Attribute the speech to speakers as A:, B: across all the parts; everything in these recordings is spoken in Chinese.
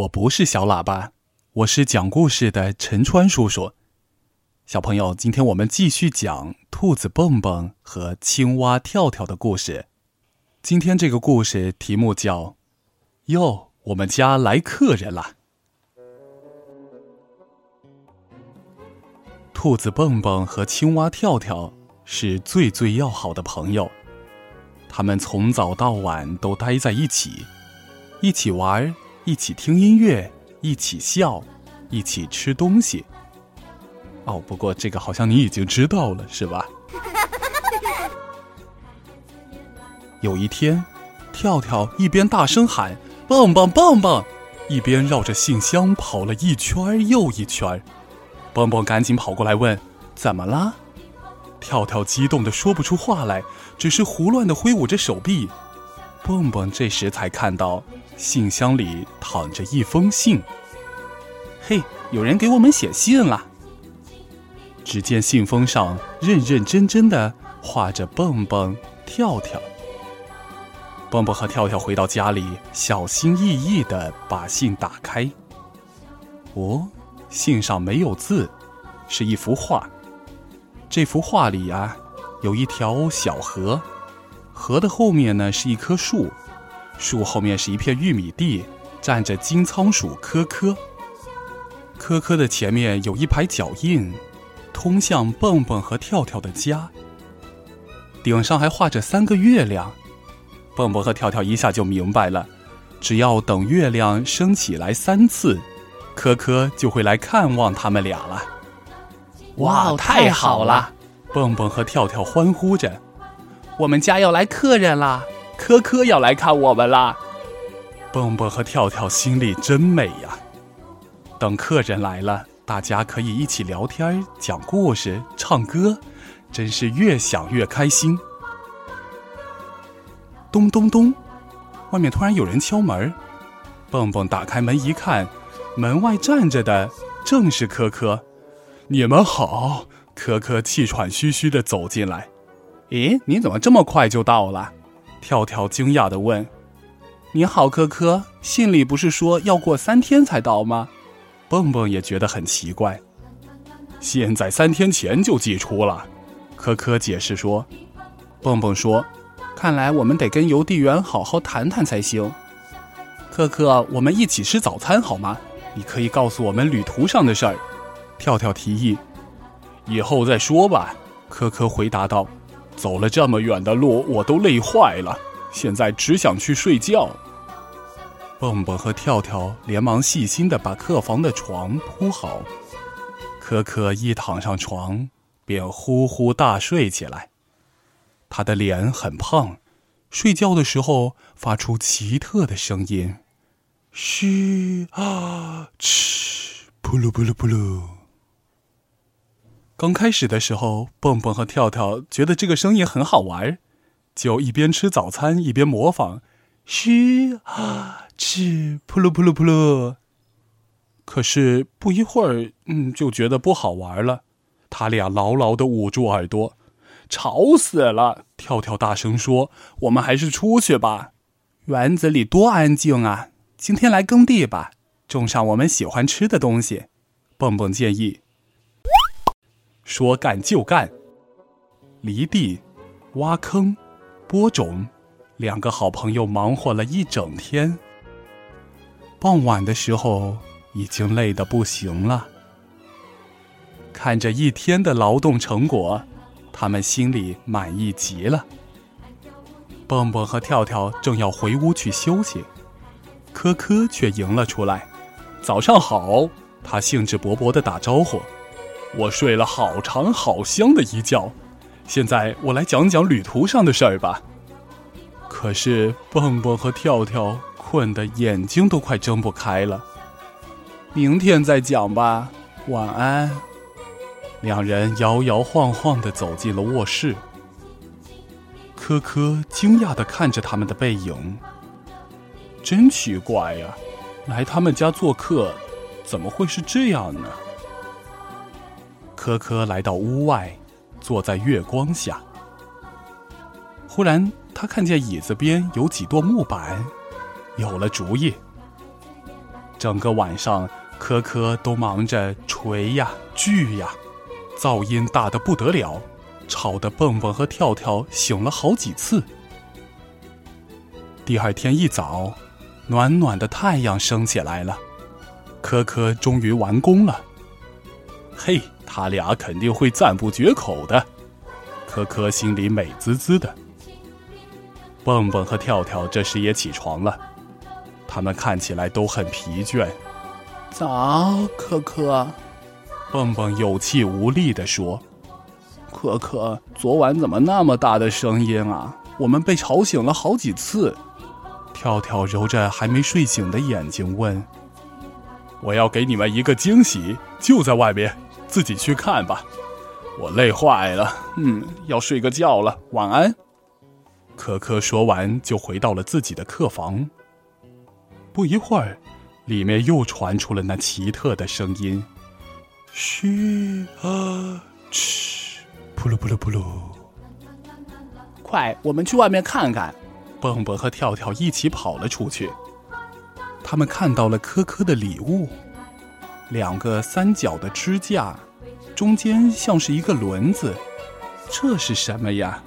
A: 我不是小喇叭，我是讲故事的陈川叔叔。小朋友，今天我们继续讲兔子蹦蹦和青蛙跳跳的故事。今天这个故事题目叫“哟，我们家来客人了”。兔子蹦蹦和青蛙跳跳是最最要好的朋友，他们从早到晚都待在一起，一起玩，一起听音乐，一起笑，一起吃东西。哦，不过这个好像你已经知道了，是吧？有一天，跳跳一边大声喊“蹦蹦蹦蹦”，一边绕着信箱跑了一圈又一圈。蹦蹦赶紧跑过来问：“怎么啦？”跳跳激动的说不出话来，只是胡乱的挥舞着手臂。蹦蹦这时才看到信箱里躺着一封信。嘿，有人给我们写信了。只见信封上认认真真的画着蹦蹦、跳跳。蹦蹦和跳跳回到家里，小心翼翼的把信打开。哦。信上没有字，是一幅画。这幅画里呀，有一条小河，河的后面呢是一棵树，树后面是一片玉米地，站着金仓鼠科科。科科的前面有一排脚印，通向蹦蹦和跳跳的家。顶上还画着三个月亮，蹦蹦和跳跳一下就明白了，只要等月亮升起来三次。科科就会来看望他们俩了。
B: 哇，太好了！
A: 蹦蹦和跳跳欢呼着：“我们家要来客人啦！科科要来看我们啦！”蹦蹦和跳跳心里真美呀。等客人来了，大家可以一起聊天、讲故事、唱歌，真是越想越开心。咚咚咚，外面突然有人敲门。蹦蹦打开门一看。门外站着的正是科科，你们好。科科气喘吁吁的走进来。咦，你怎么这么快就到了？跳跳惊讶的问。你好，科科，信里不是说要过三天才到吗？蹦蹦也觉得很奇怪。现在三天前就寄出了，科科解释说。蹦蹦说，看来我们得跟邮递员好好谈谈才行。科科，我们一起吃早餐好吗？你可以告诉我们旅途上的事儿，跳跳提议。以后再说吧，科科回答道。走了这么远的路，我都累坏了，现在只想去睡觉。蹦蹦和跳跳连忙细心的把客房的床铺好，可可一躺上床便呼呼大睡起来。他的脸很胖，睡觉的时候发出奇特的声音。嘘啊，哧，噗噜噗噜噗噜。刚开始的时候，蹦蹦和跳跳觉得这个声音很好玩，就一边吃早餐一边模仿，嘘啊，哧，噗噜扑噜扑噜。可是不一会儿，嗯，就觉得不好玩了。他俩牢牢的捂住耳朵，吵死了。跳跳大声说：“我们还是出去吧，园子里多安静啊。”今天来耕地吧，种上我们喜欢吃的东西。蹦蹦建议。说干就干。犁地、挖坑、播种，两个好朋友忙活了一整天。傍晚的时候，已经累得不行了。看着一天的劳动成果，他们心里满意极了。蹦蹦和跳跳正要回屋去休息。科科却迎了出来，早上好！他兴致勃勃地打招呼。我睡了好长好香的一觉，现在我来讲讲旅途上的事儿吧。可是蹦蹦和跳跳困得眼睛都快睁不开了。明天再讲吧，晚安。两人摇摇晃晃地走进了卧室。科科惊讶地看着他们的背影。真奇怪呀，来他们家做客，怎么会是这样呢？科科来到屋外，坐在月光下。忽然，他看见椅子边有几垛木板，有了主意。整个晚上，科科都忙着锤呀、锯呀，噪音大得不得了，吵得蹦蹦和跳跳醒了好几次。第二天一早，暖暖的太阳升起来了，科科终于完工了。嘿，他俩肯定会赞不绝口的。可可心里美滋滋的。蹦蹦和跳跳这时也起床了。他们看起来都很疲倦。
B: 早，可可。
A: 蹦蹦有气无力地说：“
B: 可可，昨晚怎么那么大的声音啊？我们被吵醒了好几次。”
A: 跳跳揉着还没睡醒的眼睛问：“我要给你们一个惊喜，就在外面，自己去看吧。我累坏了，嗯，要睡个觉了。晚安。”可可说完就回到了自己的客房。不一会儿，里面又传出了那奇特的声音：“嘘啊，哧，噗噜噗噜噗噜。”
B: 快，我们去外面看看！
A: 蹦蹦和跳跳一起跑了出去。他们看到了科科的礼物——两个三角的支架，中间像是一个轮子。这是什么呀？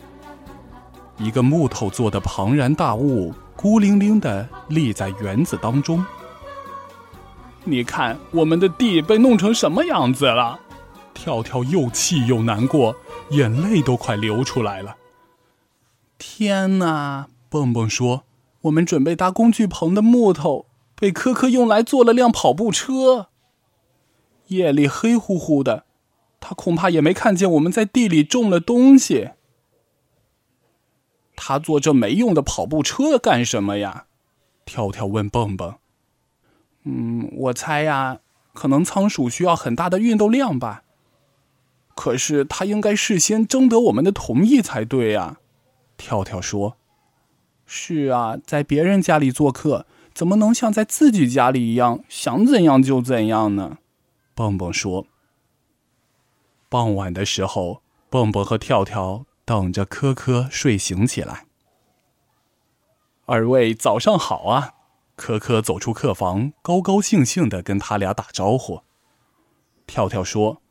A: 一个木头做的庞然大物。孤零零的立在园子当中。
B: 你看，我们的地被弄成什么样子了？
A: 跳跳又气又难过，眼泪都快流出来了。
B: 天哪！蹦蹦说：“我们准备搭工具棚的木头，被科科用来做了辆跑步车。夜里黑乎乎的，他恐怕也没看见我们在地里种了东西。”他坐这没用的跑步车干什么呀？
A: 跳跳问蹦蹦。
B: 嗯，我猜呀，可能仓鼠需要很大的运动量吧。可是他应该事先征得我们的同意才对呀。
A: 跳跳说：“
B: 是啊，在别人家里做客，怎么能像在自己家里一样想怎样就怎样呢？”
A: 蹦蹦说。傍晚的时候，蹦蹦和跳跳。等着科科睡醒起来。二位早上好啊！科科走出客房，高高兴兴的跟他俩打招呼。
B: 跳跳说：“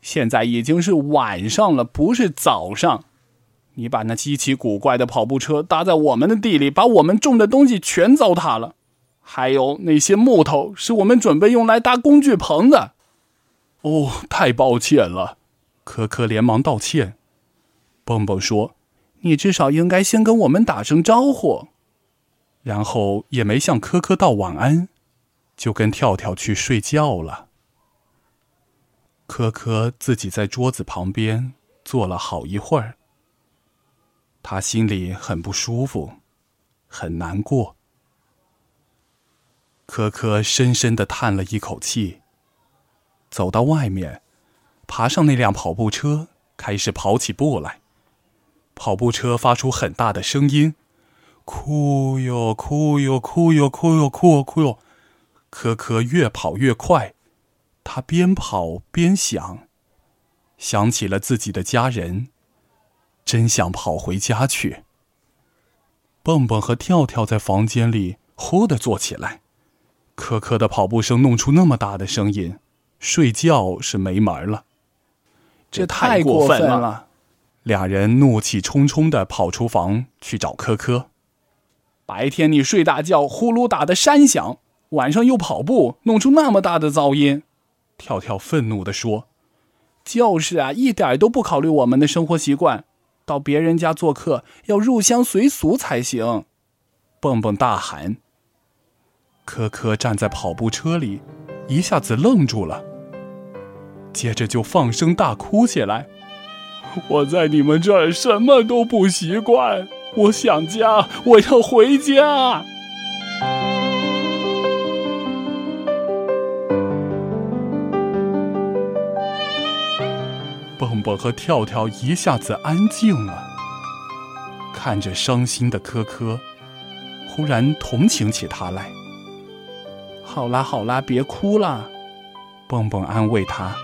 B: 现在已经是晚上了，不是早上。你把那稀奇古怪的跑步车搭在我们的地里，把我们种的东西全糟蹋了。还有那些木头，是我们准备用来搭工具棚的。”
A: 哦，太抱歉了！科科连忙道歉。蹦蹦说：“
B: 你至少应该先跟我们打声招呼。”
A: 然后也没向科科道晚安，就跟跳跳去睡觉了。科科自己在桌子旁边坐了好一会儿，他心里很不舒服，很难过。科科深深的叹了一口气，走到外面，爬上那辆跑步车，开始跑起步来。跑步车发出很大的声音，哭哟哭哟哭哟哭哟哭哟哭哟，可可越跑越快，他边跑边想，想起了自己的家人，真想跑回家去。蹦蹦和跳跳在房间里忽的坐起来，可可的跑步声弄出那么大的声音，睡觉是没门了，
B: 这太过分了。
A: 俩人怒气冲冲的跑出房去找科科。
B: 白天你睡大觉，呼噜打的山响；晚上又跑步，弄出那么大的噪音。
A: 跳跳愤怒的说：“
B: 就是啊，一点都不考虑我们的生活习惯。到别人家做客要入乡随俗才行。”
A: 蹦蹦大喊。科科站在跑步车里，一下子愣住了，接着就放声大哭起来。我在你们这儿什么都不习惯，我想家，我要回家。蹦蹦和跳跳一下子安静了，看着伤心的科科，忽然同情起他来。
B: 好啦好啦，别哭了，
A: 蹦蹦安慰他。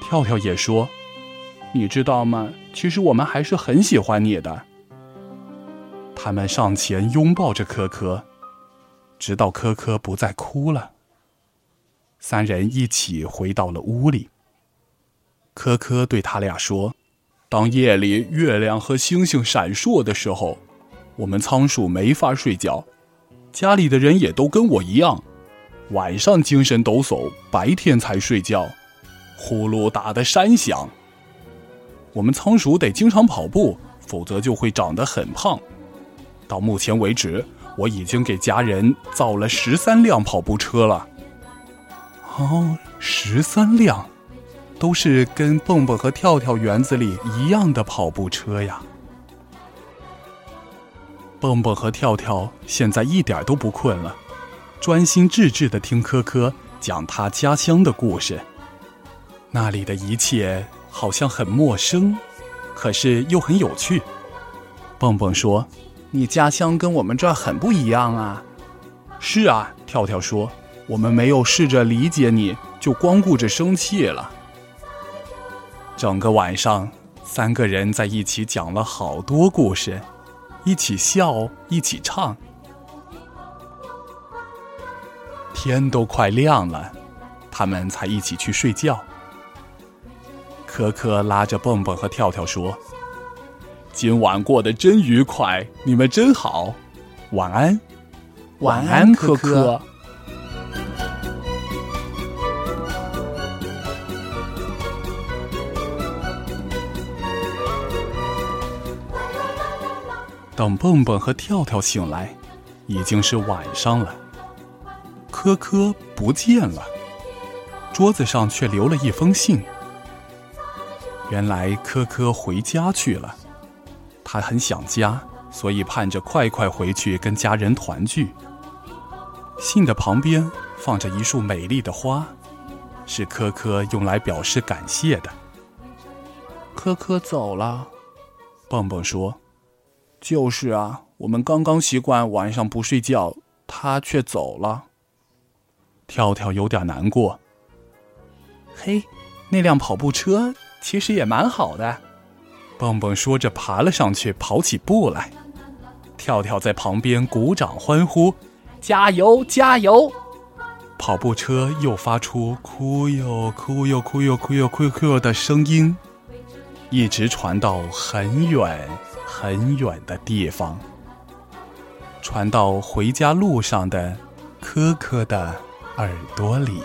A: 跳跳也说。
B: 你知道吗？其实我们还是很喜欢你的。
A: 他们上前拥抱着可可，直到可可不再哭了。三人一起回到了屋里。科科对他俩说：“当夜里月亮和星星闪烁的时候，我们仓鼠没法睡觉，家里的人也都跟我一样，晚上精神抖擞，白天才睡觉，呼噜打得山响。我们仓鼠得经常跑步，否则就会长得很胖。到目前为止，我已经给家人造了十三辆跑步车了。哦，十三辆。”都是跟蹦蹦和跳跳园子里一样的跑步车呀。蹦蹦和跳跳现在一点都不困了，专心致志的听科科讲他家乡的故事。那里的一切好像很陌生，可是又很有趣。蹦蹦说：“
B: 你家乡跟我们这儿很不一样啊。”“
A: 是啊。”跳跳说：“我们没有试着理解你，就光顾着生气了。”整个晚上，三个人在一起讲了好多故事，一起笑，一起唱。天都快亮了，他们才一起去睡觉。可可拉着蹦蹦和跳跳说：“今晚过得真愉快，你们真好，晚安，
B: 晚安，可可。”
A: 等蹦蹦和跳跳醒来，已经是晚上了。科科不见了，桌子上却留了一封信。原来科科回家去了，他很想家，所以盼着快快回去跟家人团聚。信的旁边放着一束美丽的花，是科科用来表示感谢的。
B: 科科走了，
A: 蹦蹦说。
B: 就是啊，我们刚刚习惯晚上不睡觉，他却走了。
A: 跳跳有点难过。
B: 嘿，那辆跑步车其实也蛮好的。
A: 蹦蹦说着爬了上去，跑起步来。跳跳在旁边鼓掌欢呼：“
B: 加油，加油！”
A: 跑步车又发出“哭哟，哭哟，哭哟，哭哟，哭哟”的声音，一直传到很远。很远的地方，传到回家路上的科科的耳朵里。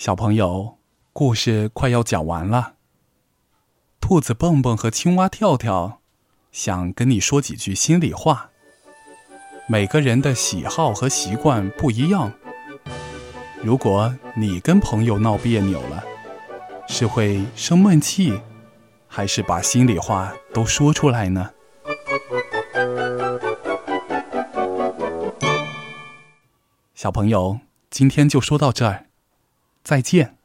A: 小朋友，故事快要讲完了。兔子蹦蹦和青蛙跳跳想跟你说几句心里话。每个人的喜好和习惯不一样。如果你跟朋友闹别扭了，是会生闷气，还是把心里话都说出来呢？小朋友，今天就说到这儿，再见。